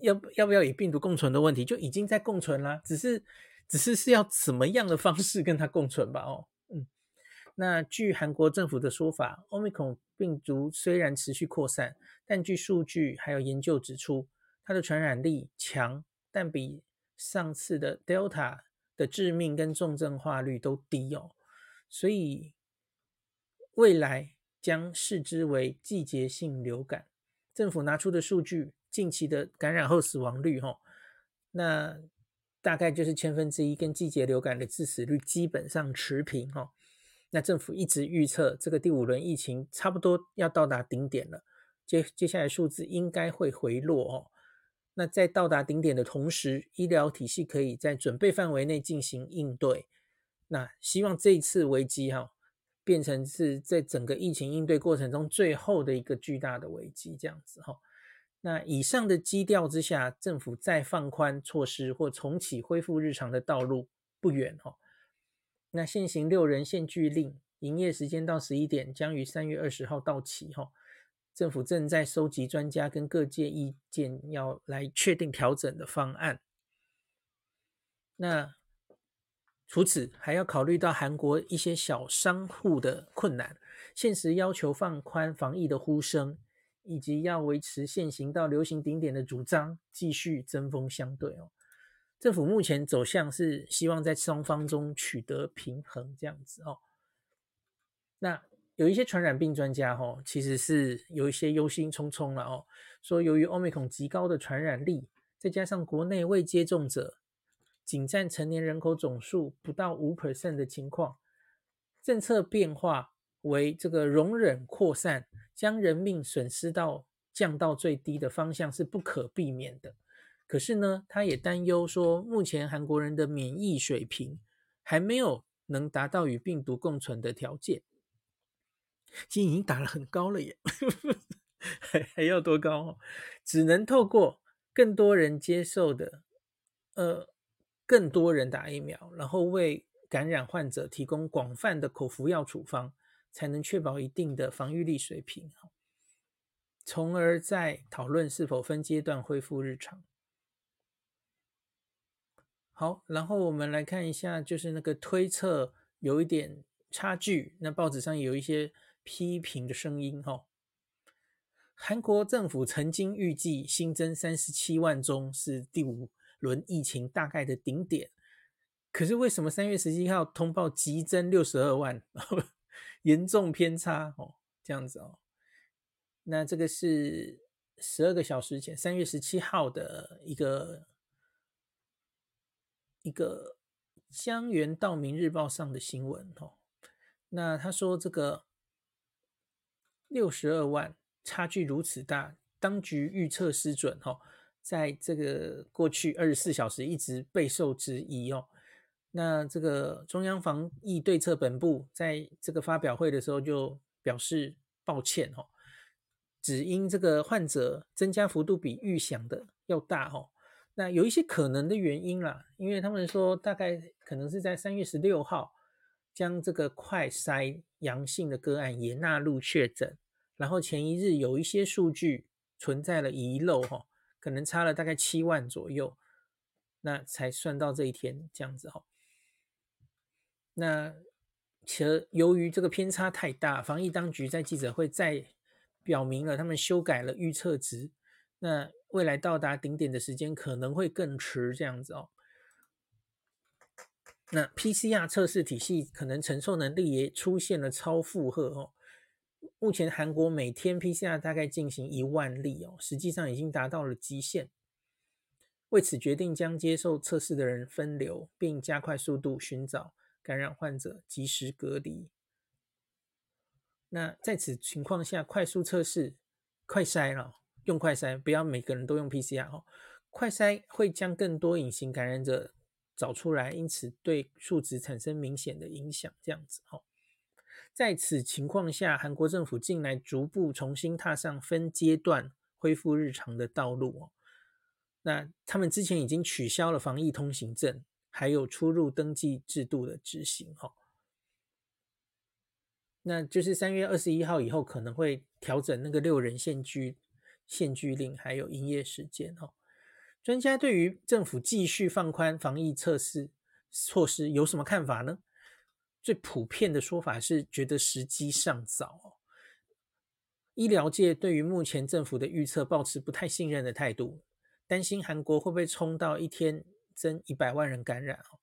要要不要与病毒共存的问题？就已经在共存啦，只是。只是是要怎么样的方式跟它共存吧？哦，嗯，那据韩国政府的说法，Omicron 病毒虽然持续扩散，但据数据还有研究指出，它的传染力强，但比上次的 Delta 的致命跟重症化率都低哦，所以未来将视之为季节性流感。政府拿出的数据，近期的感染后死亡率，哦，那。大概就是千分之一，跟季节流感的致死率基本上持平哦。那政府一直预测这个第五轮疫情差不多要到达顶点了，接接下来数字应该会回落哦。那在到达顶点的同时，医疗体系可以在准备范围内进行应对。那希望这一次危机哈，变成是在整个疫情应对过程中最后的一个巨大的危机，这样子哈。那以上的基调之下，政府再放宽措施或重启恢复日常的道路不远哦。那现行六人限聚令营业时间到十一点，将于三月二十号到期哈。政府正在收集专家跟各界意见，要来确定调整的方案。那除此还要考虑到韩国一些小商户的困难，现实要求放宽防疫的呼声。以及要维持现行到流行顶点的主张，继续针锋相对哦。政府目前走向是希望在双方中取得平衡，这样子哦。那有一些传染病专家哦，其实是有一些忧心忡忡了哦，说由于 Omicron 极高的传染力，再加上国内未接种者仅占成年人口总数不到五 percent 的情况，政策变化为这个容忍扩散。将人命损失到降到最低的方向是不可避免的。可是呢，他也担忧说，目前韩国人的免疫水平还没有能达到与病毒共存的条件。其实已经打了很高了耶，[LAUGHS] 还还要多高？只能透过更多人接受的，呃，更多人打疫苗，然后为感染患者提供广泛的口服药处方。才能确保一定的防御力水平，从而在讨论是否分阶段恢复日常。好，然后我们来看一下，就是那个推测有一点差距。那报纸上有一些批评的声音哈。韩国政府曾经预计新增三十七万宗是第五轮疫情大概的顶点，可是为什么三月十七号通报急增六十二万，[LAUGHS] 严重偏差哦，这样子哦。那这个是十二个小时前，三月十七号的一个一个江原道明日报上的新闻哦。那他说这个六十二万。差距如此大，当局预测失准哈，在这个过去二十四小时一直备受质疑哦。那这个中央防疫对策本部在这个发表会的时候就表示抱歉哦，只因这个患者增加幅度比预想的要大哦。那有一些可能的原因啦，因为他们说大概可能是在三月十六号将这个快筛阳性的个案也纳入确诊。然后前一日有一些数据存在了遗漏哈，可能差了大概七万左右，那才算到这一天这样子哈。那且由于这个偏差太大，防疫当局在记者会再表明了他们修改了预测值，那未来到达顶点的时间可能会更迟这样子哦。那 PCR 测试体系可能承受能力也出现了超负荷哦。目前韩国每天 PCR 大概进行一万例哦，实际上已经达到了极限。为此决定将接受测试的人分流，并加快速度寻找感染患者，及时隔离。那在此情况下，快速测试、快筛了，用快筛，不要每个人都用 PCR 哦。快筛会将更多隐形感染者找出来，因此对数值产生明显的影响。这样子哦。在此情况下，韩国政府近来逐步重新踏上分阶段恢复日常的道路哦。那他们之前已经取消了防疫通行证，还有出入登记制度的执行哦。那就是三月二十一号以后可能会调整那个六人限聚限聚令，还有营业时间哦。专家对于政府继续放宽防疫测试措施有什么看法呢？最普遍的说法是觉得时机尚早。医疗界对于目前政府的预测抱持不太信任的态度，担心韩国会不会冲到一天增一百万人感染哦，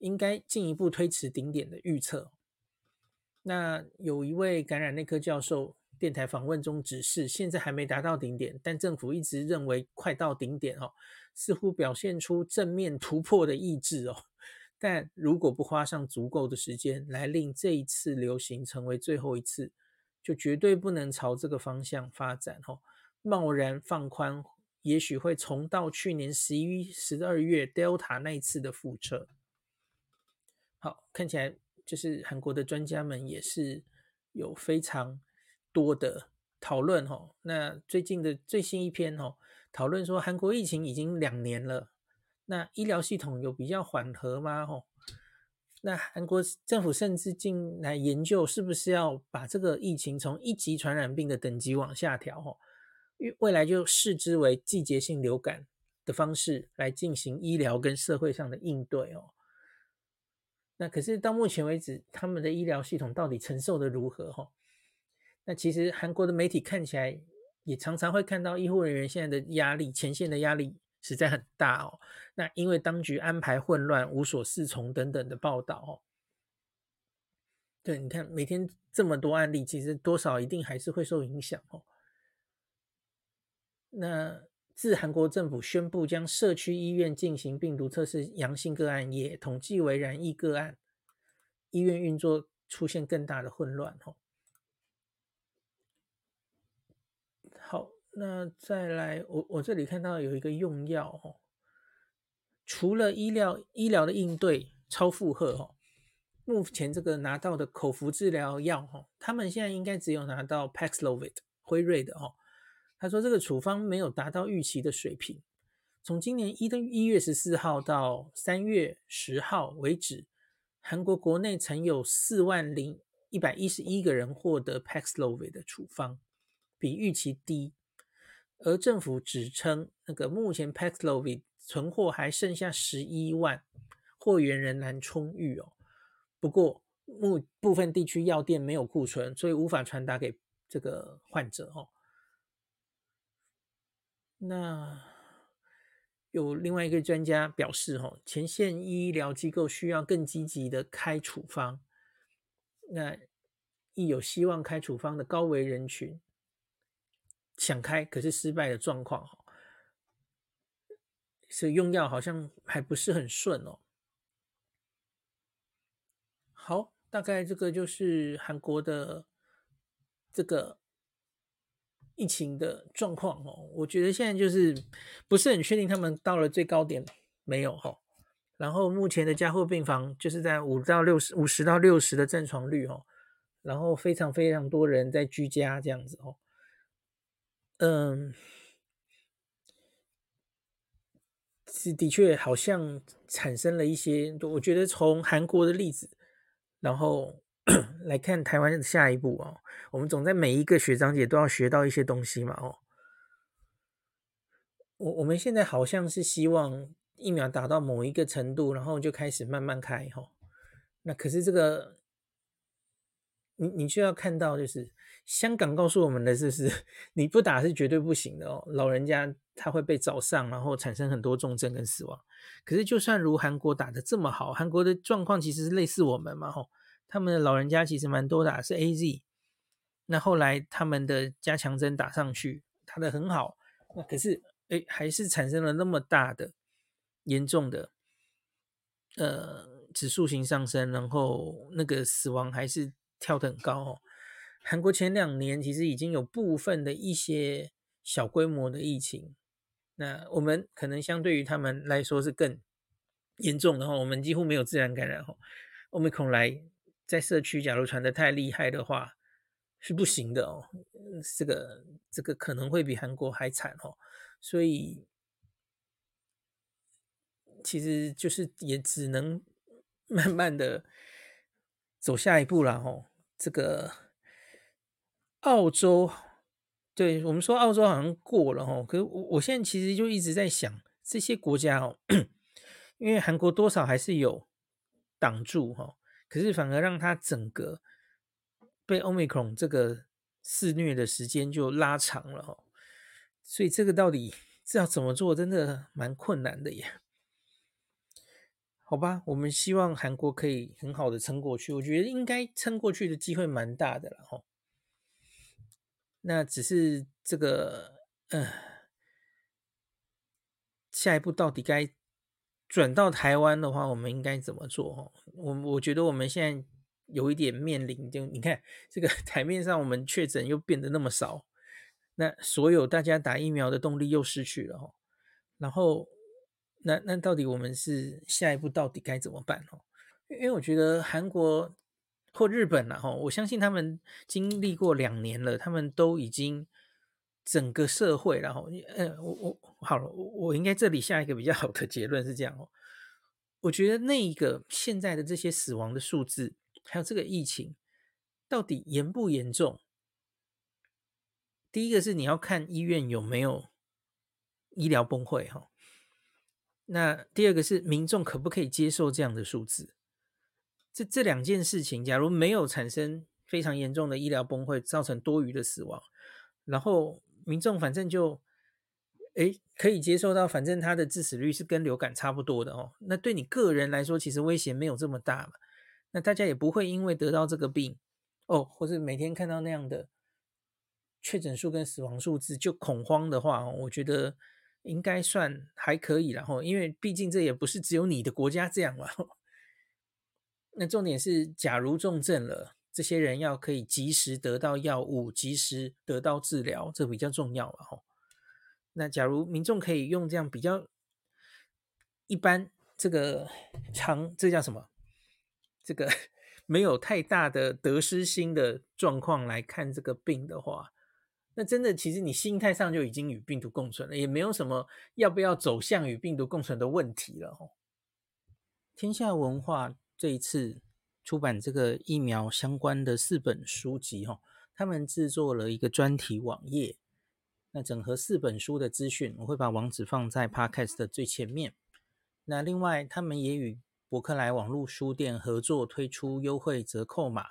应该进一步推迟顶点的预测。那有一位感染内科教授电台访问中指示，现在还没达到顶点，但政府一直认为快到顶点哦，似乎表现出正面突破的意志哦。但如果不花上足够的时间来令这一次流行成为最后一次，就绝对不能朝这个方向发展哦。贸然放宽，也许会重蹈去年十一、十二月 Delta 那一次的覆辙。好，看起来就是韩国的专家们也是有非常多的讨论哦。那最近的最新一篇哦，讨论说韩国疫情已经两年了。那医疗系统有比较缓和吗？吼，那韩国政府甚至进来研究，是不是要把这个疫情从一级传染病的等级往下调？吼，未来就视之为季节性流感的方式来进行医疗跟社会上的应对哦。那可是到目前为止，他们的医疗系统到底承受得如何？吼，那其实韩国的媒体看起来也常常会看到医护人员现在的压力，前线的压力。实在很大哦，那因为当局安排混乱、无所适从等等的报道哦。对，你看每天这么多案例，其实多少一定还是会受影响哦。那自韩国政府宣布将社区医院进行病毒测试阳性个案也统计为染疫个案，医院运作出现更大的混乱哦。好。那再来，我我这里看到有一个用药哦，除了医疗医疗的应对超负荷哦，目前这个拿到的口服治疗药哈，他们现在应该只有拿到 Paxlovid 辉瑞的哦。他说这个处方没有达到预期的水平。从今年一的一月十四号到三月十号为止，韩国国内曾有四万零一百一十一个人获得 Paxlovid 的处方，比预期低。而政府指称，那个目前 Paxlovid 存货还剩下十一万，货源仍然充裕哦。不过部部分地区药店没有库存，所以无法传达给这个患者哦。那有另外一个专家表示，哦，前线医疗机构需要更积极的开处方。那亦有希望开处方的高危人群想开，可是失败的状况，所以用药好像还不是很顺哦。好，大概这个就是韩国的这个疫情的状况哦。我觉得现在就是不是很确定他们到了最高点没有哈。然后目前的加护病房就是在五到六十、五十到六十的占床率哦。然后非常非常多人在居家这样子哦。嗯，是的确好像产生了一些，我觉得从韩国的例子。然后 [CLEARS THROAT] 来看台湾的下一步哦，我们总在每一个学长姐都要学到一些东西嘛哦。我我们现在好像是希望疫苗打到某一个程度，然后就开始慢慢开哈。那可是这个，你你就要看到，就是香港告诉我们的，就是 [LAUGHS] 你不打是绝对不行的哦。老人家他会被找上，然后产生很多重症跟死亡。可是，就算如韩国打的这么好，韩国的状况其实是类似我们嘛，吼，他们的老人家其实蛮多打的是 AZ，那后来他们的加强针打上去，打的很好，那可是，哎，还是产生了那么大的严重的，呃，指数型上升，然后那个死亡还是跳得很高哦。韩国前两年其实已经有部分的一些小规模的疫情。那我们可能相对于他们来说是更严重的哈，我们几乎没有自然感染哈。Omicron 来在社区，假如传得太厉害的话，是不行的哦。这个这个可能会比韩国还惨哦。所以其实就是也只能 [LAUGHS] 慢慢的走下一步了哦。这个澳洲。对，我们说澳洲好像过了哈，可是我我现在其实就一直在想这些国家哦，[COUGHS] 因为韩国多少还是有挡住哈，可是反而让它整个被 Omicron 这个肆虐的时间就拉长了哈，所以这个到底 [LAUGHS] 是要怎么做，真的蛮困难的耶。好吧，我们希望韩国可以很好的撑过去，我觉得应该撑过去的机会蛮大的了哈。那只是这个，嗯、呃，下一步到底该转到台湾的话，我们应该怎么做？我我觉得我们现在有一点面临，就你看这个 [LAUGHS] 台面上，我们确诊又变得那么少，那所有大家打疫苗的动力又失去了哈。然后，那那到底我们是下一步到底该怎么办？哦，因为我觉得韩国。或日本了哈，我相信他们经历过两年了，他们都已经整个社会然后，呃，我我好了，我我应该这里下一个比较好的结论是这样哦，我觉得那一个现在的这些死亡的数字，还有这个疫情到底严不严重？第一个是你要看医院有没有医疗崩溃哈，那第二个是民众可不可以接受这样的数字？这这两件事情，假如没有产生非常严重的医疗崩溃，造成多余的死亡，然后民众反正就，诶可以接受到，反正他的致死率是跟流感差不多的哦。那对你个人来说，其实威胁没有这么大嘛。那大家也不会因为得到这个病，哦，或是每天看到那样的确诊数跟死亡数字就恐慌的话，我觉得应该算还可以。然后，因为毕竟这也不是只有你的国家这样嘛。那重点是，假如重症了，这些人要可以及时得到药物，及时得到治疗，这比较重要了哈。那假如民众可以用这样比较一般，这个长，这叫什么？这个 [LAUGHS] 没有太大的得失心的状况来看这个病的话，那真的其实你心态上就已经与病毒共存了，也没有什么要不要走向与病毒共存的问题了。天下文化。这一次出版这个疫苗相关的四本书籍，哈，他们制作了一个专题网页，那整合四本书的资讯，我会把网址放在 Podcast 的最前面。那另外，他们也与博克莱网络书店合作推出优惠折扣码，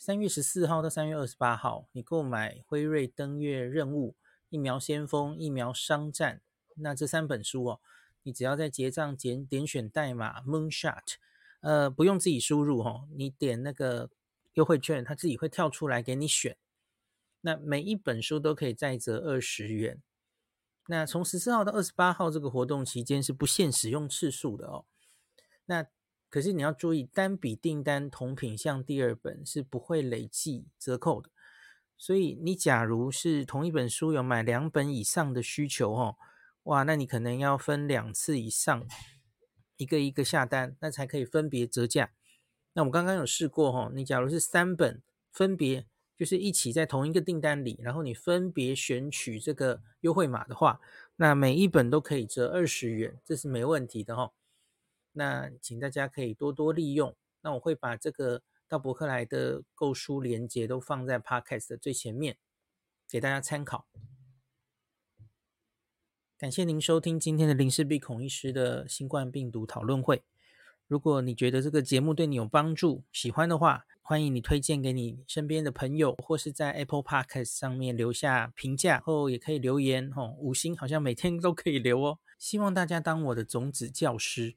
三月十四号到三月二十八号，你购买辉瑞登月任务、疫苗先锋、疫苗商战，那这三本书哦，你只要在结账点点选代码 Moonshot，呃，不用自己输入哦，你点那个优惠券，它自己会跳出来给你选。那每一本书都可以再折二十元。那从十四号到二十八号这个活动期间是不限使用次数的哦。那可是你要注意，单笔订单同品项第二本是不会累计折扣的。所以你假如是同一本书有买两本以上的需求哦，哇，那你可能要分两次以上，一个一个下单，那才可以分别折价。那我刚刚有试过哦，你假如是三本分别。就是一起在同一个订单里，然后你分别选取这个优惠码的话，那每一本都可以折二十元，这是没问题的哈。那请大家可以多多利用。那我会把这个到博客来的购书链接都放在 Podcast 的最前面，给大家参考。感谢您收听今天的林氏璧孔医师的新冠病毒讨论会。如果你觉得这个节目对你有帮助，喜欢的话，欢迎你推荐给你身边的朋友，或是在 Apple Podcast 上面留下评价，后也可以留言哦。五星好像每天都可以留哦。希望大家当我的种子教师，